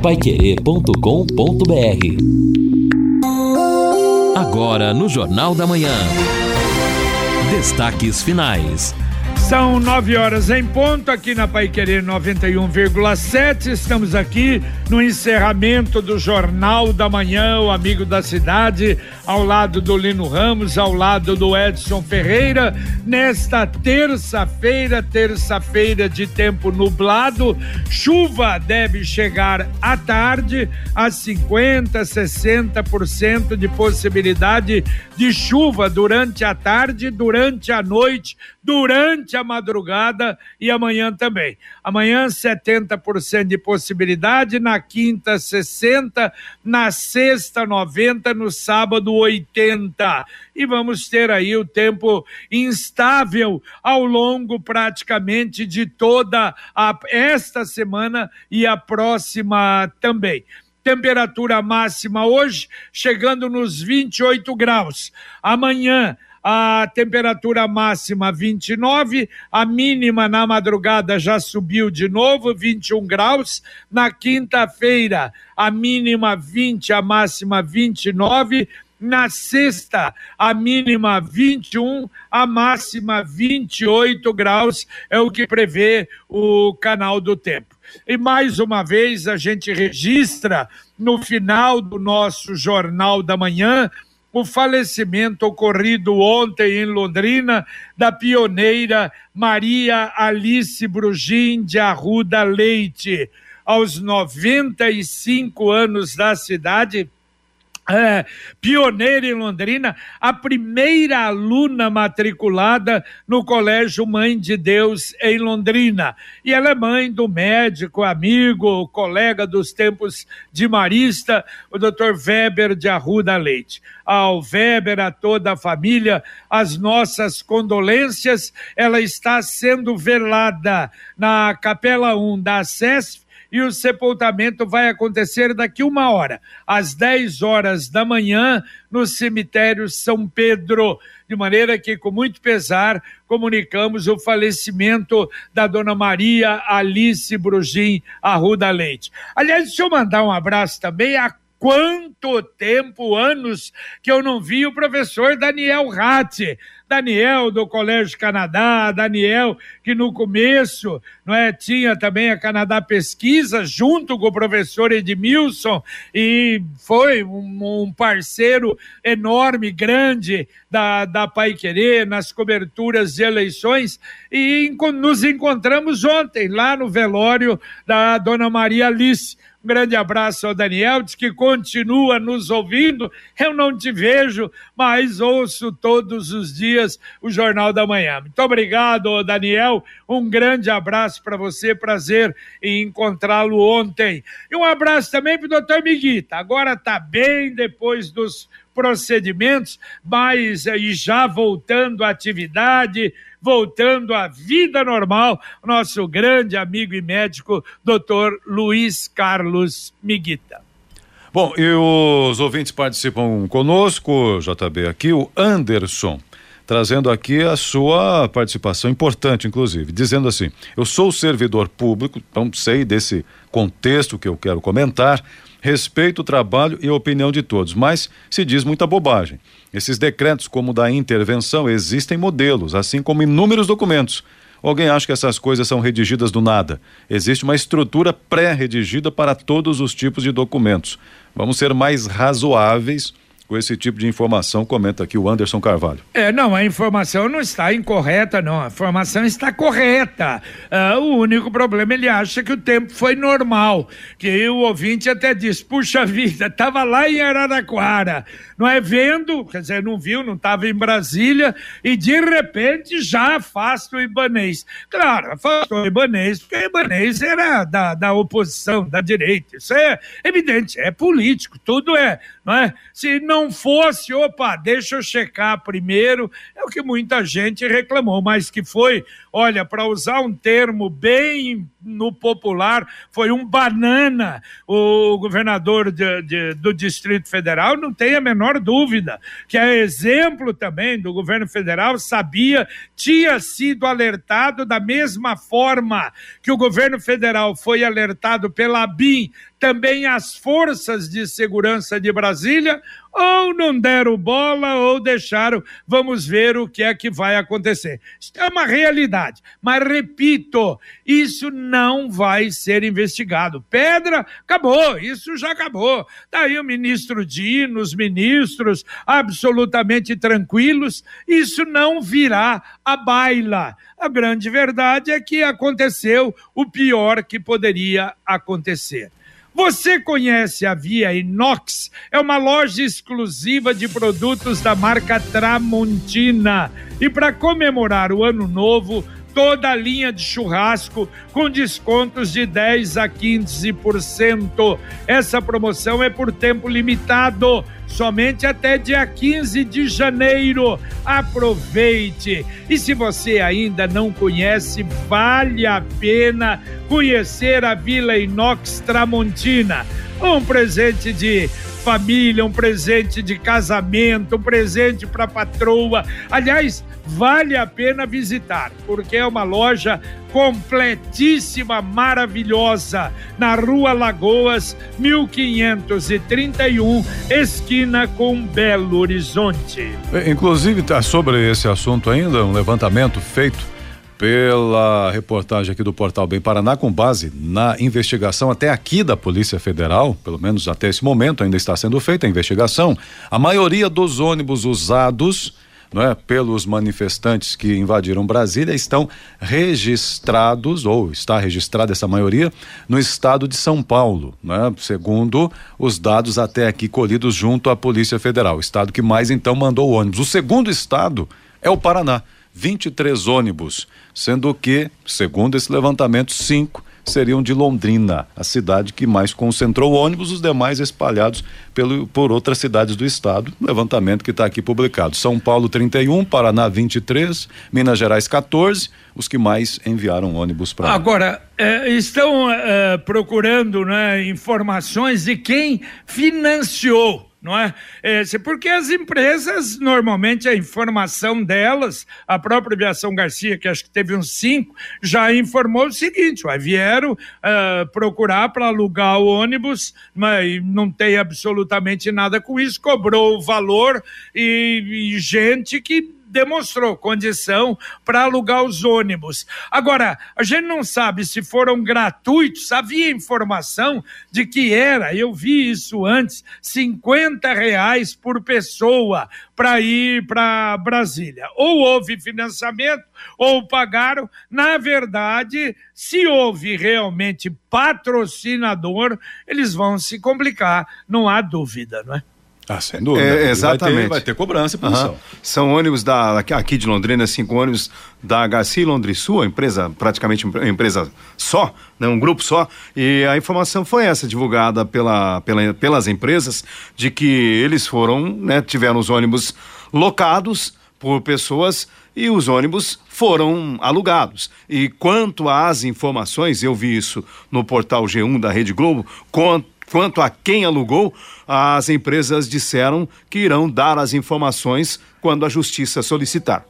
paiquerê.com.br Agora no Jornal da Manhã. Destaques finais. São nove horas em ponto aqui na Pai Querer 91,7. Estamos aqui no encerramento do Jornal da Manhã, o Amigo da Cidade, ao lado do Lino Ramos, ao lado do Edson Ferreira, nesta terça-feira, terça-feira de tempo nublado. Chuva deve chegar à tarde, a 50, 60% de possibilidade de chuva durante a tarde, durante a noite, durante a madrugada e amanhã também. Amanhã 70% de possibilidade, na quinta 60, na sexta 90, no sábado 80. E vamos ter aí o tempo instável ao longo praticamente de toda a, esta semana e a próxima também temperatura máxima hoje chegando nos 28 graus. Amanhã a temperatura máxima 29, a mínima na madrugada já subiu de novo, 21 graus. Na quinta-feira, a mínima 20, a máxima 29. Na sexta, a mínima 21, a máxima 28 graus, é o que prevê o canal do tempo. E mais uma vez a gente registra no final do nosso Jornal da Manhã o falecimento ocorrido ontem em Londrina da pioneira Maria Alice Brugim de Arruda Leite. Aos 95 anos da cidade, é, pioneira em Londrina, a primeira aluna matriculada no Colégio Mãe de Deus em Londrina. E ela é mãe do médico, amigo, colega dos tempos de Marista, o Dr. Weber de Arruda Leite. Ao Weber, a toda a família, as nossas condolências. Ela está sendo velada na Capela 1 da SESF e o sepultamento vai acontecer daqui uma hora, às 10 horas da manhã, no cemitério São Pedro. De maneira que, com muito pesar, comunicamos o falecimento da dona Maria Alice Brugim Arruda Leite. Aliás, deixa eu mandar um abraço também a quanto tempo, anos, que eu não vi o professor Daniel Ratti. Daniel do Colégio Canadá, Daniel que no começo não é, tinha também a Canadá Pesquisa junto com o professor Edmilson e foi um, um parceiro enorme, grande da, da Pai Querer nas coberturas de eleições e nos encontramos ontem lá no velório da Dona Maria Alice um grande abraço ao Daniel, diz que continua nos ouvindo. Eu não te vejo, mas ouço todos os dias o Jornal da Manhã. Muito obrigado, Daniel. Um grande abraço para você, prazer em encontrá-lo ontem. E um abraço também para o doutor Miguita. Agora está bem depois dos procedimentos, mas e já voltando à atividade, voltando à vida normal, nosso grande amigo e médico, doutor Luiz Carlos Miguita. Bom, e os ouvintes participam conosco, JB aqui, o Anderson trazendo aqui a sua participação importante, inclusive, dizendo assim: eu sou servidor público, então sei desse contexto que eu quero comentar, respeito o trabalho e a opinião de todos, mas se diz muita bobagem. Esses decretos, como da intervenção, existem modelos, assim como inúmeros documentos. Alguém acha que essas coisas são redigidas do nada? Existe uma estrutura pré-redigida para todos os tipos de documentos. Vamos ser mais razoáveis com esse tipo de informação, comenta aqui o Anderson Carvalho. É, não, a informação não está incorreta, não. A informação está correta. Uh, o único problema, ele acha que o tempo foi normal. Que o ouvinte até diz: puxa vida, estava lá em Araraquara, não é vendo, quer dizer, não viu, não estava em Brasília, e de repente já afasta o Ibanês. Claro, afastou o Ibanês, porque o Ibanês era da, da oposição, da direita. Isso é evidente, é político, tudo é, não é? Se não não fosse, opa, deixa eu checar primeiro, é o que muita gente reclamou, mas que foi, olha, para usar um termo bem no popular, foi um banana o governador de, de, do Distrito Federal, não tem a menor dúvida, que é exemplo também do governo federal, sabia, tinha sido alertado da mesma forma que o governo federal foi alertado pela BIM também as forças de segurança de Brasília ou não deram bola ou deixaram. Vamos ver o que é que vai acontecer. Isso é uma realidade. Mas repito, isso não vai ser investigado. Pedra, acabou, isso já acabou. Daí tá o ministro Dino, os ministros absolutamente tranquilos, isso não virá a baila. A grande verdade é que aconteceu o pior que poderia acontecer. Você conhece a Via Inox? É uma loja exclusiva de produtos da marca Tramontina. E para comemorar o ano novo, toda a linha de churrasco com descontos de 10 a 15%. Essa promoção é por tempo limitado, somente até dia 15 de janeiro. Aproveite! E se você ainda não conhece, vale a pena conhecer a Vila Inox Tramontina. Um presente de família, um presente de casamento, um presente para patroa. Aliás, vale a pena visitar, porque é uma loja completíssima, maravilhosa, na Rua Lagoas, 1531, esquina com Belo Horizonte. Inclusive, tá sobre esse assunto ainda, um levantamento feito pela reportagem aqui do Portal Bem Paraná, com base na investigação até aqui da Polícia Federal, pelo menos até esse momento ainda está sendo feita a investigação, a maioria dos ônibus usados não é, pelos manifestantes que invadiram Brasília estão registrados, ou está registrada essa maioria, no estado de São Paulo, né, segundo os dados até aqui colhidos junto à Polícia Federal. Estado que mais então mandou ônibus. O segundo estado é o Paraná. 23 ônibus, sendo que, segundo esse levantamento, cinco seriam de Londrina, a cidade que mais concentrou ônibus, os demais espalhados pelo, por outras cidades do estado. Levantamento que está aqui publicado. São Paulo 31, Paraná 23, Minas Gerais 14, os que mais enviaram ônibus para. Agora, eh, estão eh, procurando né, informações de quem financiou não é? é? Porque as empresas, normalmente, a informação delas, a própria Aviação Garcia, que acho que teve uns cinco, já informou o seguinte: vieram uh, procurar para alugar o ônibus, mas não tem absolutamente nada com isso, cobrou o valor e, e gente que demonstrou condição para alugar os ônibus. Agora, a gente não sabe se foram gratuitos, havia informação de que era, eu vi isso antes, 50 reais por pessoa para ir para Brasília. Ou houve financiamento, ou pagaram. Na verdade, se houve realmente patrocinador, eles vão se complicar, não há dúvida, não é? Ah, sem dúvida. É, exatamente. Vai ter, vai ter cobrança e punição. Uhum. São ônibus da, aqui de Londrina, cinco ônibus da Garcia Londrisul, empresa, praticamente empresa só, né, um grupo só. E a informação foi essa, divulgada pela, pela, pelas empresas, de que eles foram, né, tiveram os ônibus locados por pessoas e os ônibus foram alugados. E quanto às informações, eu vi isso no portal G1 da Rede Globo, quanto Quanto a quem alugou, as empresas disseram que irão dar as informações quando a justiça solicitar.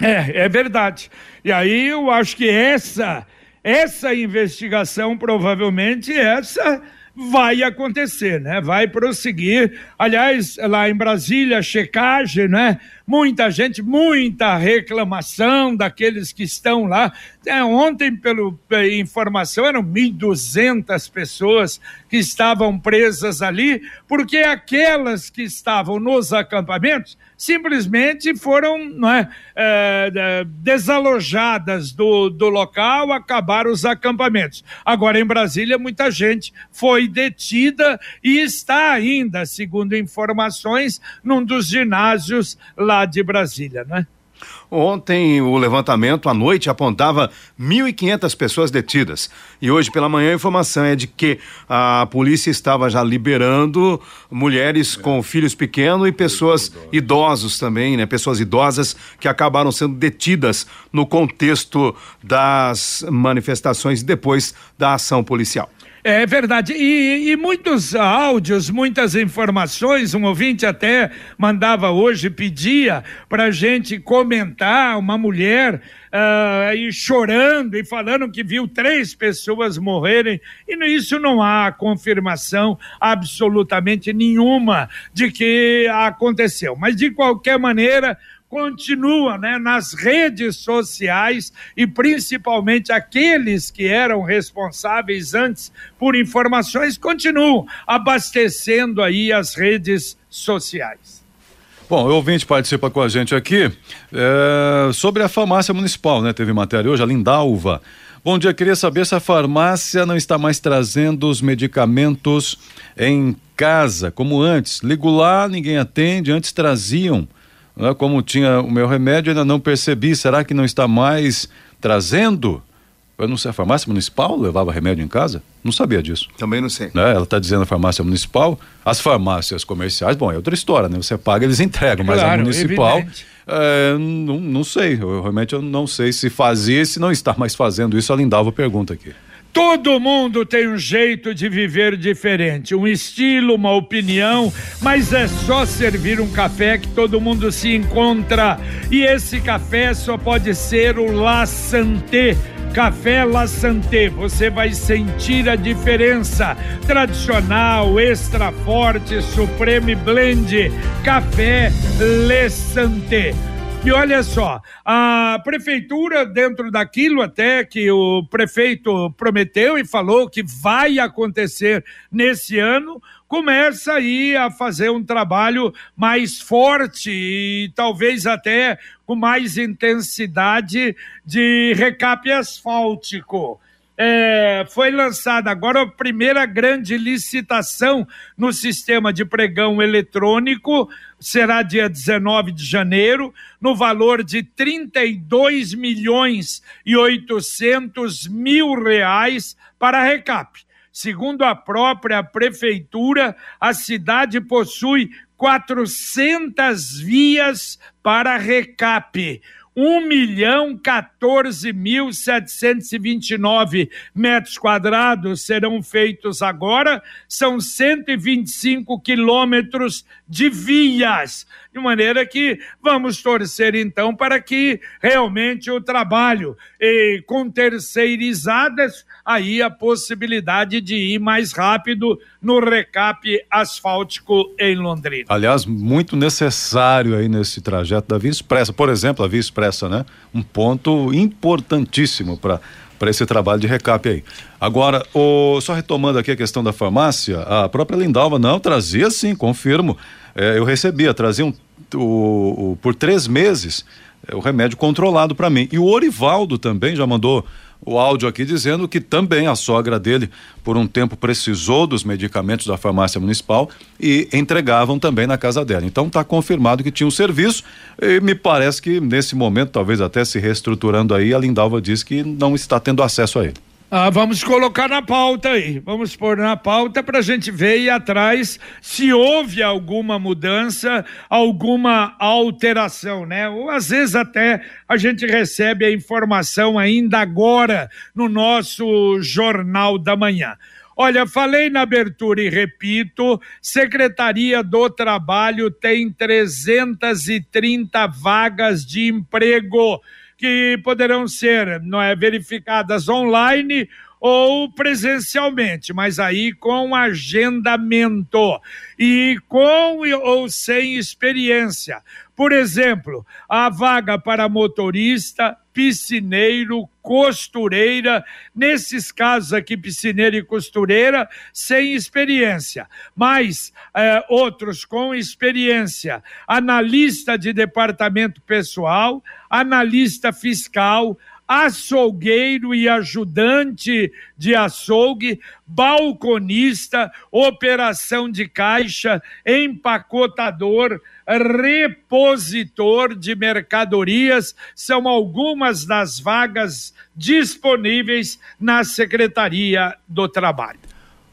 É, é verdade. E aí eu acho que essa essa investigação provavelmente essa vai acontecer, né? Vai prosseguir. Aliás, lá em Brasília, checagem, né? Muita gente, muita reclamação daqueles que estão lá. É, ontem, pelo informação, eram 1.200 pessoas que estavam presas ali, porque aquelas que estavam nos acampamentos simplesmente foram não é, é, desalojadas do, do local, acabaram os acampamentos. Agora, em Brasília, muita gente foi detida e está ainda, segundo informações, num dos ginásios lá de Brasília, não é? Ontem o levantamento à noite apontava 1.500 pessoas detidas. E hoje pela manhã a informação é de que a polícia estava já liberando mulheres com filhos pequenos e pessoas idosos também, né? Pessoas idosas que acabaram sendo detidas no contexto das manifestações depois da ação policial. É verdade. E, e, muitos áudios, muitas informações. Um ouvinte até mandava hoje, pedia para gente comentar uma mulher uh, e chorando e falando que viu três pessoas morrerem, e isso não há confirmação absolutamente nenhuma de que aconteceu. Mas, de qualquer maneira, continua né, nas redes sociais e principalmente aqueles que eram responsáveis antes por informações continuam abastecendo aí as redes sociais. Bom, o ouvinte participa com a gente aqui é, sobre a farmácia municipal, né? Teve matéria hoje, a Lindalva. Bom dia, queria saber se a farmácia não está mais trazendo os medicamentos em casa, como antes. Ligo lá, ninguém atende, antes traziam. Né? Como tinha o meu remédio, ainda não percebi. Será que não está mais trazendo? Eu não sei, a farmácia municipal levava remédio em casa? Não sabia disso. Também não sei. Né? Ela está dizendo a farmácia municipal. As farmácias comerciais, bom, é outra história, né? Você paga, eles entregam, mas a municipal, é, não, não sei. Eu, realmente eu não sei se fazia e se não está mais fazendo isso. A Lindalva pergunta aqui. Todo mundo tem um jeito de viver diferente, um estilo, uma opinião, mas é só servir um café que todo mundo se encontra. E esse café só pode ser o La Santé Café La Santé, você vai sentir a diferença. Tradicional, extra forte, Supreme Blend, Café Le Santé. E olha só, a prefeitura, dentro daquilo até que o prefeito prometeu e falou que vai acontecer nesse ano, começa aí a fazer um trabalho mais forte e talvez até com mais intensidade de recape asfáltico. É, foi lançada agora a primeira grande licitação no sistema de pregão eletrônico, será dia 19 de janeiro, no valor de 32 milhões e 800 mil reais para recap. Segundo a própria prefeitura, a cidade possui 400 vias para recape. 1 milhão 14 mil 729 metros quadrados serão feitos agora, são 125 quilômetros de vias, de maneira que vamos torcer então para que realmente o trabalho e com terceirizadas aí a possibilidade de ir mais rápido no recap asfáltico em Londrina. Aliás, muito necessário aí nesse trajeto da Via Expressa, por exemplo, a Via Expressa, né? Um ponto importantíssimo para para esse trabalho de recap aí. Agora, o, só retomando aqui a questão da farmácia, a própria Lindalva não trazia sim, confirmo. É, eu recebia, trazia um, o, o, por três meses é, o remédio controlado para mim. E o Orivaldo também já mandou o áudio aqui dizendo que também a sogra dele, por um tempo, precisou dos medicamentos da farmácia municipal e entregavam também na casa dela. Então está confirmado que tinha um serviço e me parece que nesse momento, talvez até se reestruturando aí, a Lindalva diz que não está tendo acesso a ele. Ah, vamos colocar na pauta aí. Vamos pôr na pauta para a gente ver e atrás se houve alguma mudança, alguma alteração, né? Ou às vezes até a gente recebe a informação ainda agora no nosso Jornal da Manhã. Olha, falei na abertura e repito: Secretaria do Trabalho tem 330 vagas de emprego que poderão ser não é, verificadas online ou presencialmente, mas aí com agendamento e com ou sem experiência. Por exemplo, a vaga para motorista, piscineiro, costureira, nesses casos aqui, piscineira e costureira, sem experiência, mas é, outros com experiência, analista de departamento pessoal, analista fiscal, açougueiro e ajudante de açougue, balconista, operação de caixa, empacotador, repositor de mercadorias são algumas das vagas disponíveis na Secretaria do Trabalho.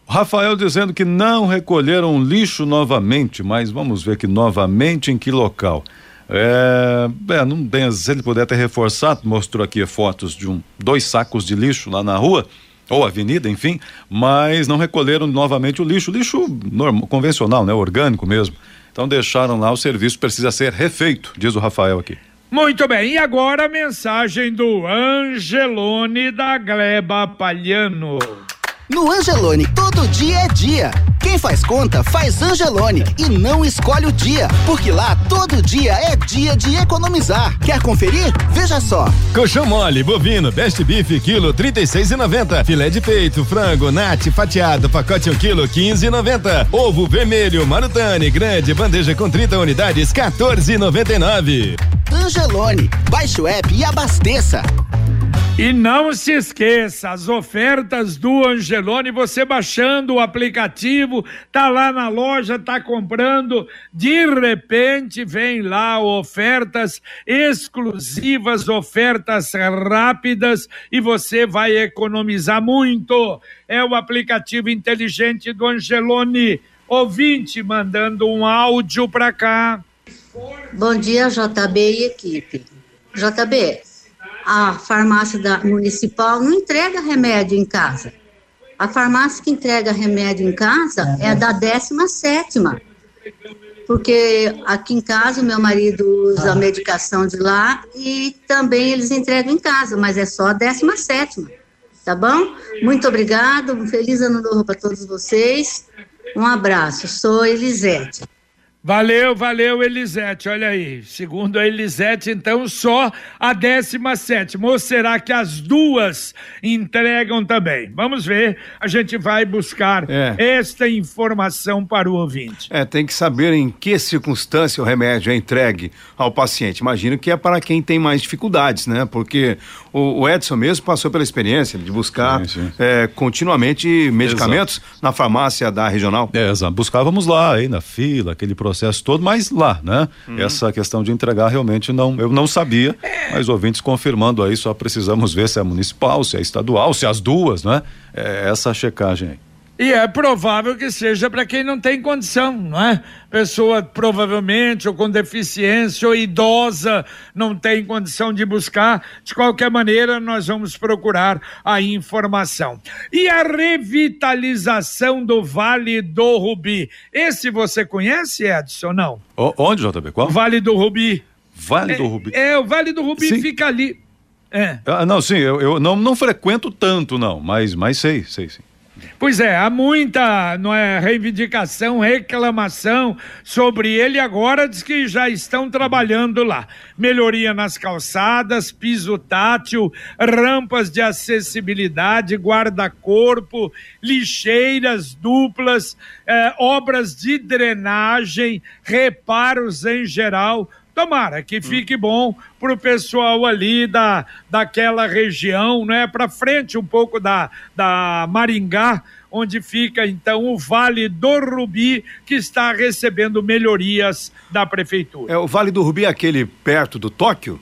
Rafael dizendo que não recolheram lixo novamente, mas vamos ver que novamente em que local. É, é, não tem, se ele puder ter reforçado, mostrou aqui fotos de um, dois sacos de lixo lá na rua, ou avenida, enfim, mas não recolheram novamente o lixo, lixo normal, convencional, né, orgânico mesmo. Então deixaram lá, o serviço precisa ser refeito, diz o Rafael aqui. Muito bem, e agora a mensagem do Angelone da Gleba Palhano. No Angelone, todo dia é dia. Quem faz conta, faz Angelone e não escolhe o dia, porque lá todo dia é dia de economizar. Quer conferir? Veja só. Colchão mole, bovino, best beef, quilo trinta e seis e noventa. Filé de peito, frango, nate, fatiado, pacote um quilo quinze e noventa. Ovo vermelho, marutane, grande, bandeja com 30 unidades, 14,99. Angelone, baixe o app e abasteça. E não se esqueça, as ofertas do Angelone, você baixando o aplicativo, tá lá na loja, tá comprando, de repente vem lá ofertas exclusivas, ofertas rápidas e você vai economizar muito. É o aplicativo inteligente do Angelone. Ouvinte mandando um áudio para cá. Bom dia, JB e equipe. JB, a farmácia da municipal não entrega remédio em casa. A farmácia que entrega remédio em casa é a da 17 porque aqui em casa o meu marido usa a medicação de lá e também eles entregam em casa, mas é só a 17 tá bom? Muito obrigado, um feliz ano novo para todos vocês. Um abraço, sou Elisete. Valeu, valeu, Elisete. Olha aí. Segundo a Elisete, então, só a 17. Ou será que as duas entregam também? Vamos ver. A gente vai buscar é. esta informação para o ouvinte. É, tem que saber em que circunstância o remédio é entregue ao paciente. Imagino que é para quem tem mais dificuldades, né? Porque o, Edson mesmo passou pela experiência de buscar sim, sim. É, continuamente medicamentos exato. na farmácia da regional. É, exato. Buscávamos lá, aí na fila, aquele processo processo todo, mas lá, né? Uhum. Essa questão de entregar realmente não, eu não sabia, mas ouvintes confirmando aí, só precisamos ver se é municipal, se é estadual, se é as duas, né? É essa checagem aí. E é provável que seja para quem não tem condição, não é? Pessoa provavelmente ou com deficiência ou idosa não tem condição de buscar. De qualquer maneira, nós vamos procurar a informação. E a revitalização do Vale do Rubi. Esse você conhece, Edson? Não? O, onde, JB? Qual? Vale do Rubi. Vale é, do Rubi. É, o Vale do Rubi sim. fica ali. É. Ah, não, sim, eu, eu não, não frequento tanto, não, mas, mas sei, sei, sim. Pois é, há muita não é, reivindicação, reclamação sobre ele. Agora diz que já estão trabalhando lá. Melhoria nas calçadas, piso tátil, rampas de acessibilidade, guarda-corpo, lixeiras duplas, eh, obras de drenagem, reparos em geral Tomara que fique bom para o pessoal ali da, daquela região, né? Para frente um pouco da, da Maringá, onde fica então o Vale do Rubi, que está recebendo melhorias da prefeitura. É o Vale do Rubi, é aquele perto do Tóquio?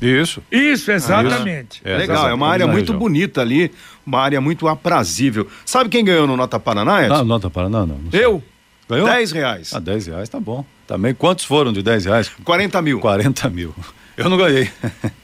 Isso. Isso, exatamente. É, Legal, é uma área muito bonita ali, uma área muito aprazível. Sabe quem ganhou no Nota Paraná, Edson? Não, Nota Paraná não. não Eu. Ganhou? 10 reais. Ah, 10 reais tá bom. Também, quantos foram de 10 reais? 40 mil. 40 mil. Eu não ganhei.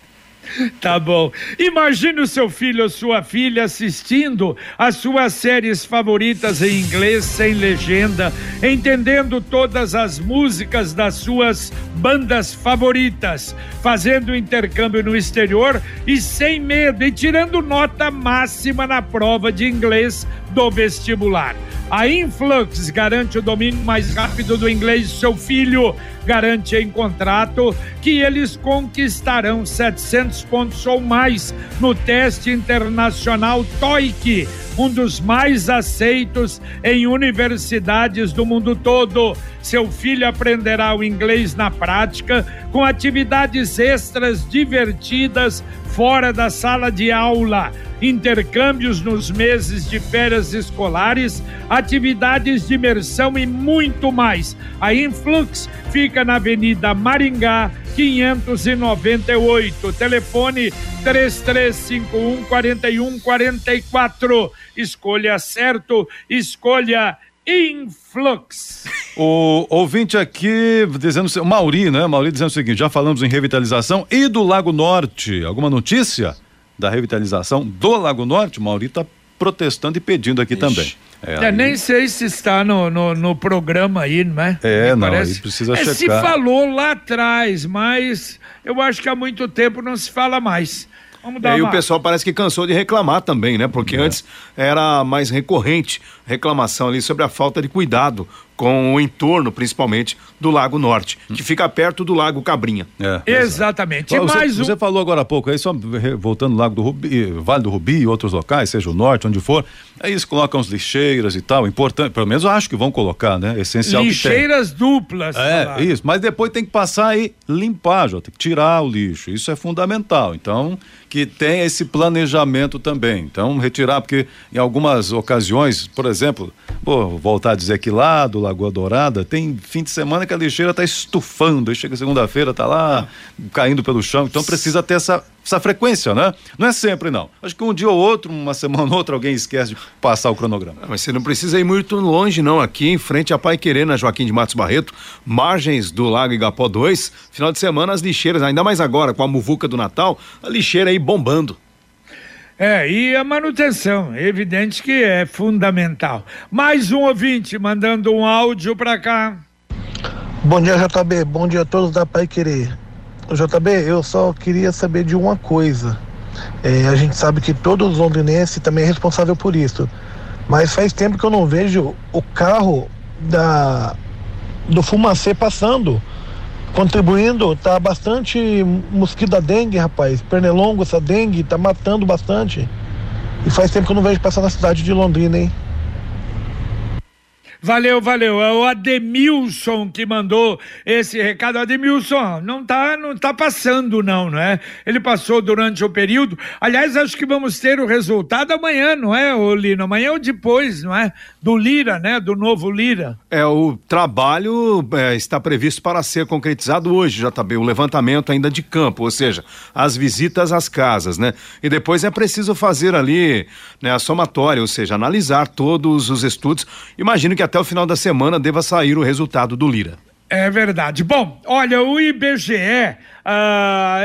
Tá bom. Imagine o seu filho ou sua filha assistindo as suas séries favoritas em inglês sem legenda, entendendo todas as músicas das suas bandas favoritas, fazendo intercâmbio no exterior e sem medo e tirando nota máxima na prova de inglês do vestibular. A Influx garante o domínio mais rápido do inglês do seu filho. Garante em contrato que eles conquistarão 700 pontos ou mais no teste internacional TOEIC, um dos mais aceitos em universidades do mundo todo. Seu filho aprenderá o inglês na prática, com atividades extras divertidas fora da sala de aula intercâmbios nos meses de férias escolares, atividades de imersão e muito mais. A Influx fica na Avenida Maringá, 598. Telefone 3351 4144. Escolha certo, escolha Influx. O ouvinte aqui dizendo, Mauri, né? Mauri dizendo o seguinte: já falamos em revitalização e do Lago Norte. Alguma notícia? Da revitalização do Lago Norte, o Mauri está protestando e pedindo aqui Ixi. também. É, nem sei se está no, no, no programa aí, não é? É, Me não, parece. aí precisa é, checar. Se falou lá atrás, mas eu acho que há muito tempo não se fala mais. Vamos dar E aí uma... o pessoal parece que cansou de reclamar também, né? Porque antes era mais recorrente reclamação ali sobre a falta de cuidado com o entorno, principalmente, do Lago Norte, que fica perto do Lago Cabrinha. É, Exatamente. E Você, mais um. você falou agora há pouco aí, só voltando no Lago do Rubi, Vale do Rubi e outros locais, seja o norte, onde for, aí eles colocam as lixeiras e tal, importante, pelo menos eu acho que vão colocar, né? Essencial que tem. Lixeiras duplas. É, isso, mas depois tem que passar e limpar, já tem que tirar o lixo. Isso é fundamental. Então, que tenha esse planejamento também. Então, retirar, porque em algumas ocasiões, por exemplo, vou voltar a dizer que lá do Lagoa Dourada, tem fim de semana que a lixeira está estufando, aí chega segunda-feira, tá lá caindo pelo chão. Então precisa ter essa, essa frequência, né? Não é sempre, não. Acho que um dia ou outro, uma semana ou outra, alguém esquece de passar o cronograma. Ah, Mas você não precisa ir muito longe, não. Aqui em frente a Pai Querer, na Joaquim de Matos Barreto, margens do Lago Igapó 2, final de semana as lixeiras, ainda mais agora com a muvuca do Natal, a lixeira aí bombando. É, e a manutenção, é evidente que é fundamental. Mais um ouvinte mandando um áudio para cá. Bom dia, JB. Bom dia a todos da Pai Querer. JB, eu só queria saber de uma coisa. É, a gente sabe que todos londrinenses também é responsável por isso. Mas faz tempo que eu não vejo o carro da do Fumacê passando, contribuindo. Tá bastante mosquito da dengue, rapaz. Pernilongo, essa dengue, tá matando bastante. E faz tempo que eu não vejo passar na cidade de Londrina, hein? Valeu, valeu. É o Ademilson que mandou esse recado. Ademilson, não tá, não tá passando não, não é? Ele passou durante o período. Aliás, acho que vamos ter o resultado amanhã, não é, Lino? Amanhã ou depois, não é? Do Lira, né? Do novo Lira. É, o trabalho é, está previsto para ser concretizado hoje, JB, o levantamento ainda de campo, ou seja, as visitas às casas, né? E depois é preciso fazer ali né, a somatória, ou seja, analisar todos os estudos. Imagino que até o final da semana deva sair o resultado do Lira. É verdade. Bom, olha, o IBGE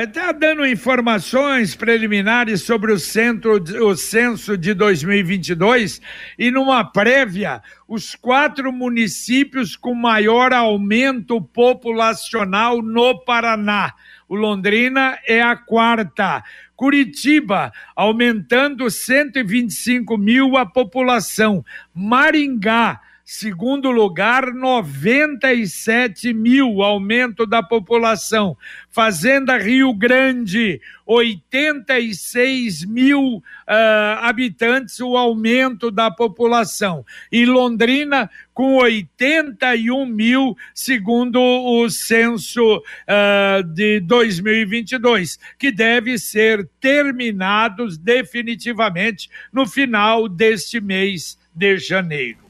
está dando informações preliminares sobre o, centro, o censo de 2022 e numa prévia, os quatro municípios com maior aumento populacional no Paraná. O Londrina é a quarta. Curitiba, aumentando 125 mil a população. Maringá, Segundo lugar, 97 mil aumento da população. Fazenda Rio Grande, 86 mil ah, habitantes, o aumento da população. E Londrina, com 81 mil, segundo o censo ah, de 2022, que deve ser terminados definitivamente no final deste mês de janeiro.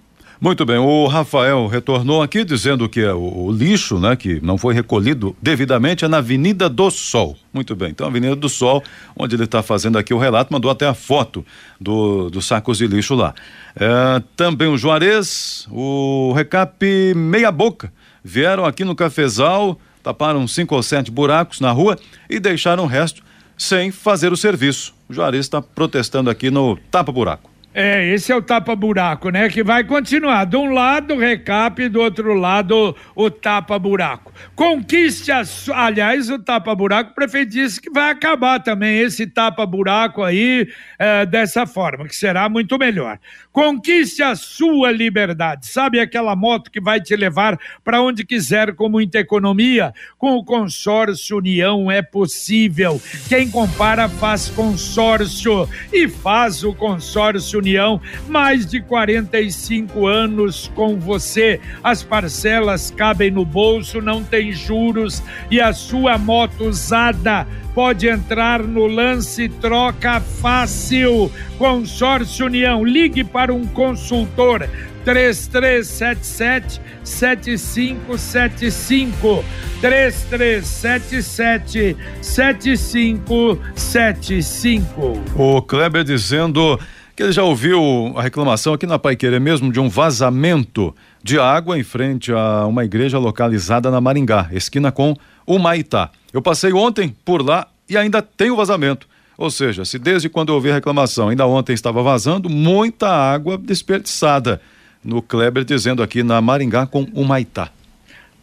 Muito bem, o Rafael retornou aqui dizendo que é o, o lixo, né, que não foi recolhido devidamente, é na Avenida do Sol. Muito bem, então Avenida do Sol, onde ele está fazendo aqui o relato, mandou até a foto do, dos sacos de lixo lá. É, também o Juarez, o Recap Meia Boca, vieram aqui no Cafezal, taparam cinco ou sete buracos na rua e deixaram o resto sem fazer o serviço. O Juarez está protestando aqui no Tapa Buraco. É, esse é o tapa-buraco, né? Que vai continuar. De um lado, o recap, do outro lado, o tapa-buraco. Conquiste a. Aliás, o tapa-buraco, o prefeito disse que vai acabar também esse tapa-buraco aí é, dessa forma, que será muito melhor. Conquiste a sua liberdade. Sabe aquela moto que vai te levar para onde quiser com muita economia? Com o consórcio União é possível. Quem compara faz consórcio e faz o consórcio União, mais de 45 anos com você. As parcelas cabem no bolso, não tem juros e a sua moto usada pode entrar no lance troca fácil. Consórcio União, ligue para um consultor 3377 7575 3377 7575 O Kleber dizendo que ele já ouviu a reclamação aqui na Paiqueira mesmo de um vazamento de água em frente a uma igreja localizada na Maringá, esquina com o Maitá. Eu passei ontem por lá e ainda tem o vazamento. Ou seja, se desde quando eu ouvi a reclamação, ainda ontem estava vazando, muita água desperdiçada. No Kleber dizendo aqui na Maringá com o Maitá.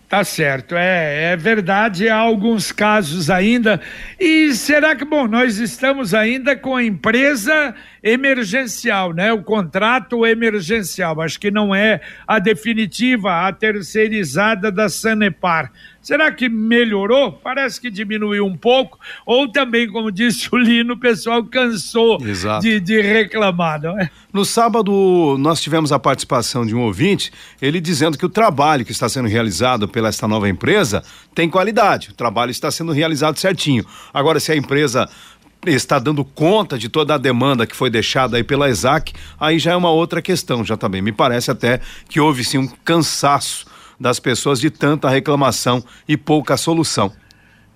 Tá certo, é, é verdade, há alguns casos ainda. E será que, bom, nós estamos ainda com a empresa emergencial, né? O contrato emergencial, acho que não é a definitiva, a terceirizada da Sanepar. Será que melhorou? Parece que diminuiu um pouco, ou também, como disse o Lino, o pessoal cansou de, de, reclamar, não é? No sábado, nós tivemos a participação de um ouvinte, ele dizendo que o trabalho que está sendo realizado pela esta nova empresa tem qualidade, o trabalho está sendo realizado certinho. Agora, se a empresa está dando conta de toda a demanda que foi deixada aí pela ESAC, aí já é uma outra questão, já também. Me parece até que houve sim um cansaço das pessoas de tanta reclamação e pouca solução.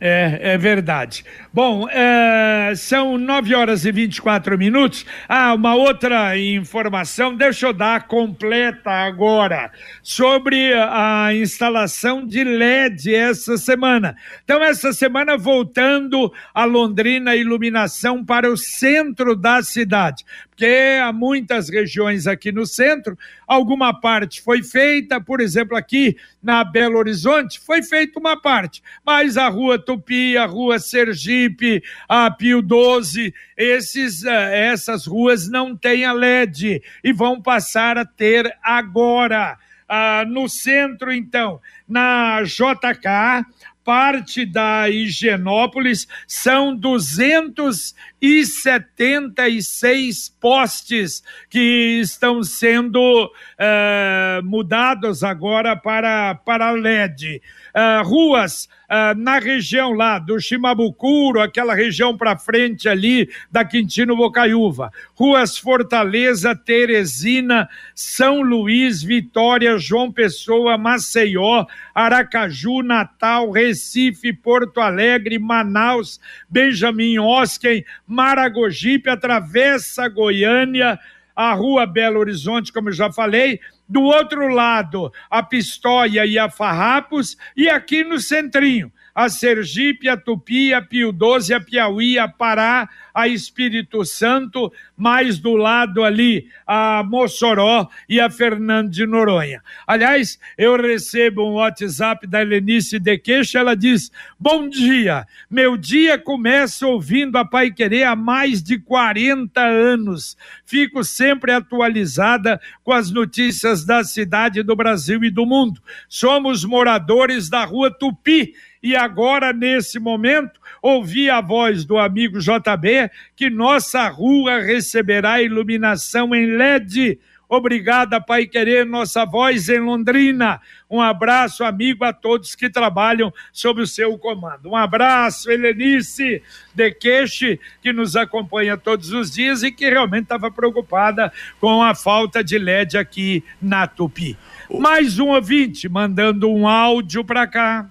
É, é verdade. Bom, é, são 9 horas e 24 minutos. Ah, uma outra informação, deixa eu dar completa agora, sobre a instalação de LED essa semana. Então, essa semana, voltando a Londrina Iluminação para o centro da cidade porque há muitas regiões aqui no centro, alguma parte foi feita, por exemplo, aqui na Belo Horizonte, foi feita uma parte, mas a Rua Tupi, a Rua Sergipe, a Pio 12, esses, eh, essas ruas não têm a LED e vão passar a ter agora. Ah, no centro, então, na JK, parte da Higienópolis, são 276 postes que estão sendo uh, mudados agora para, para LED. Uh, ruas uh, na região lá do Chimabucuro, aquela região para frente ali da Quintino Bocaiúva. Ruas Fortaleza, Teresina, São Luís, Vitória, João Pessoa, Maceió, Aracaju, Natal, Recife, Porto Alegre, Manaus, Benjamin Osken, Maragogipe, atravessa Goiânia, a Rua Belo Horizonte, como eu já falei, do outro lado, a Pistóia e a Farrapos, e aqui no centrinho, a Sergipe, a Tupi, a Pio 12, a Piauí, a Pará, a Espírito Santo, mais do lado ali a Mossoró e a Fernando de Noronha. Aliás, eu recebo um WhatsApp da Helenice de Queixa, ela diz: Bom dia, meu dia começa ouvindo a Pai Querer há mais de 40 anos. Fico sempre atualizada com as notícias da cidade, do Brasil e do mundo. Somos moradores da rua Tupi e agora, nesse momento, ouvi a voz do amigo JB que nossa rua receberá iluminação em LED. Obrigada, Pai Querer, nossa voz em Londrina. Um abraço, amigo, a todos que trabalham sob o seu comando. Um abraço, Helenice de Queixe, que nos acompanha todos os dias e que realmente estava preocupada com a falta de LED aqui na Tupi. Mais um ouvinte mandando um áudio para cá.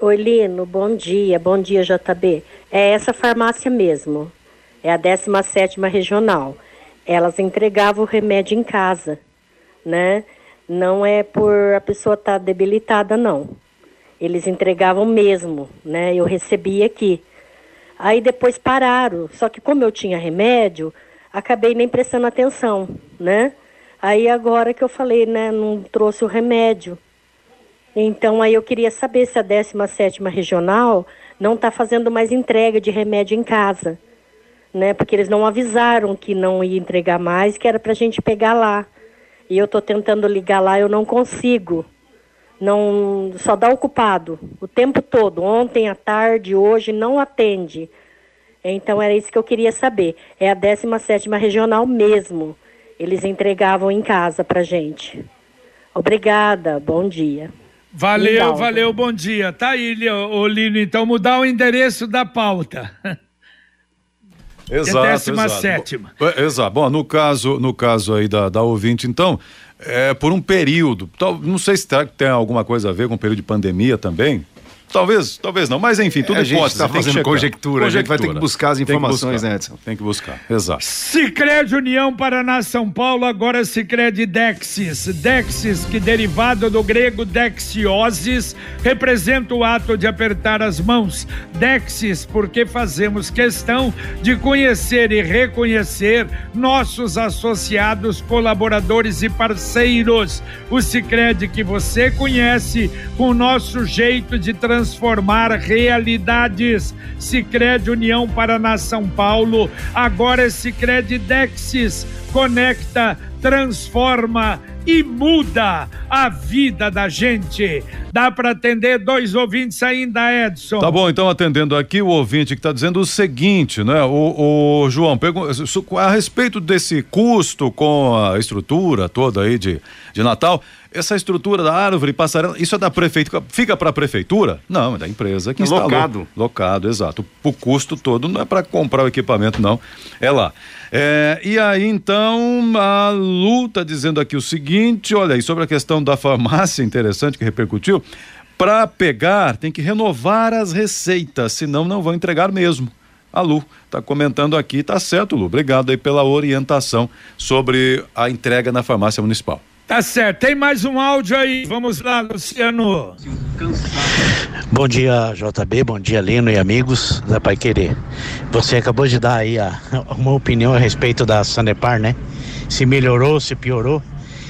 Oi, Lino, bom dia. Bom dia, JB. É essa farmácia mesmo. É a 17 regional. Elas entregavam o remédio em casa, né? Não é por a pessoa estar tá debilitada, não. Eles entregavam mesmo, né? Eu recebia aqui. Aí depois pararam. Só que como eu tinha remédio, acabei nem prestando atenção, né? Aí agora que eu falei, né? Não trouxe o remédio. Então, aí eu queria saber se a 17ª Regional não está fazendo mais entrega de remédio em casa, né? Porque eles não avisaram que não ia entregar mais, que era para a gente pegar lá. E eu estou tentando ligar lá, eu não consigo. Não, só dá ocupado o tempo todo. Ontem à tarde, hoje não atende. Então era isso que eu queria saber. É a 17ª Regional mesmo. Eles entregavam em casa para gente. Obrigada, bom dia. Valeu, Legal. valeu, bom dia. Tá aí, Olino, então mudar o endereço da pauta. Exato, é décima exato. sétima. Exato. Bom, no caso, no caso aí da, da ouvinte, então, é por um período. Não sei se tem alguma coisa a ver com o período de pandemia também. Talvez, talvez não, mas enfim, tudo É, a gente está fazendo checar. conjectura, a gente vai ter que buscar as informações, buscar. né, Edson? Tem que buscar, exato. Sicredi União Paraná São Paulo, agora Sicredi Dexis. Dexis, que derivado do grego dexiosis, representa o ato de apertar as mãos. Dexis, porque fazemos questão de conhecer e reconhecer nossos associados, colaboradores e parceiros. O Sicredi que você conhece com o nosso jeito de transformar realidades. Sicredi União Paraná São Paulo, agora é Sicredi Dexis, conecta, transforma e muda a vida da gente. Dá para atender dois ouvintes ainda, Edson? Tá bom, então atendendo aqui o ouvinte que está dizendo o seguinte, né? O, o João, a respeito desse custo com a estrutura toda aí de, de Natal, essa estrutura da árvore passarela, isso é da prefeitura, fica para a prefeitura? Não, é da empresa que instalou. locado. Locado, exato. O custo todo não é para comprar o equipamento, não. É lá. É, e aí, então, a Lu tá dizendo aqui o seguinte: olha aí, sobre a questão da farmácia, interessante que repercutiu. Para pegar, tem que renovar as receitas, senão não vão entregar mesmo. A Lu está comentando aqui, tá certo, Lu. Obrigado aí pela orientação sobre a entrega na farmácia municipal. Tá certo, tem mais um áudio aí. Vamos lá, Luciano. Bom dia, JB, bom dia, Lino e amigos da Pai Querer. Você acabou de dar aí a, uma opinião a respeito da Sanepar, né? Se melhorou, se piorou.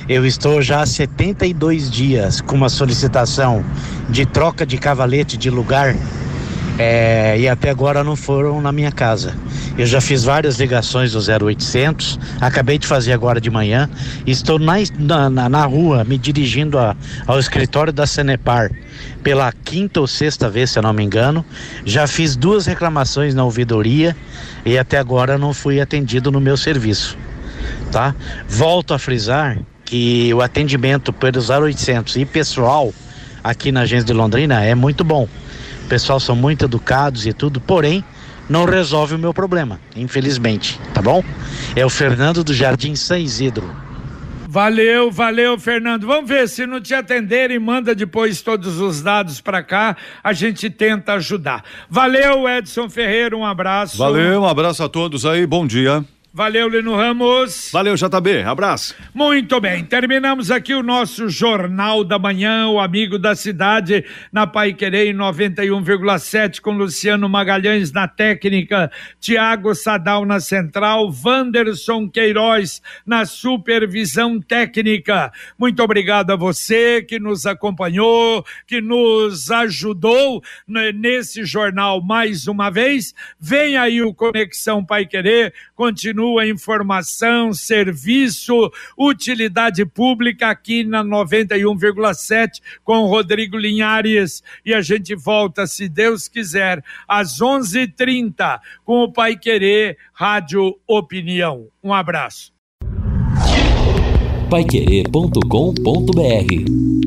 Eu estou já há 72 dias com uma solicitação de troca de cavalete de lugar é, e até agora não foram na minha casa. Eu já fiz várias ligações do 0800, acabei de fazer agora de manhã. Estou na, na, na- rua me dirigindo a- ao escritório da Senepar pela quinta ou sexta vez, se eu não me engano. Já fiz duas reclamações na ouvidoria e até agora não fui atendido no meu serviço. Tá? Volto a frisar que o atendimento pelo 0800 e pessoal aqui na agência de Londrina é muito bom. O pessoal são muito educados e tudo, porém não resolve o meu problema, infelizmente, tá bom? É o Fernando do Jardim São Isidro. Valeu, valeu, Fernando. Vamos ver se não te atenderem, manda depois todos os dados para cá, a gente tenta ajudar. Valeu, Edson Ferreira, um abraço. Valeu, um abraço a todos aí, bom dia. Valeu, Lino Ramos. Valeu, JB. Abraço. Muito bem, terminamos aqui o nosso Jornal da Manhã, o amigo da cidade, na Pai Querer em 91,7, com Luciano Magalhães na técnica, Tiago Sadal na central, Wanderson Queiroz na supervisão técnica. Muito obrigado a você que nos acompanhou, que nos ajudou nesse jornal mais uma vez. Vem aí o Conexão Pai Querer, continua informação, serviço, utilidade pública aqui na 91,7 com Rodrigo Linhares. E a gente volta, se Deus quiser, às 11:30 com o Pai Querer Rádio Opinião. Um abraço. Paiquerê.com.br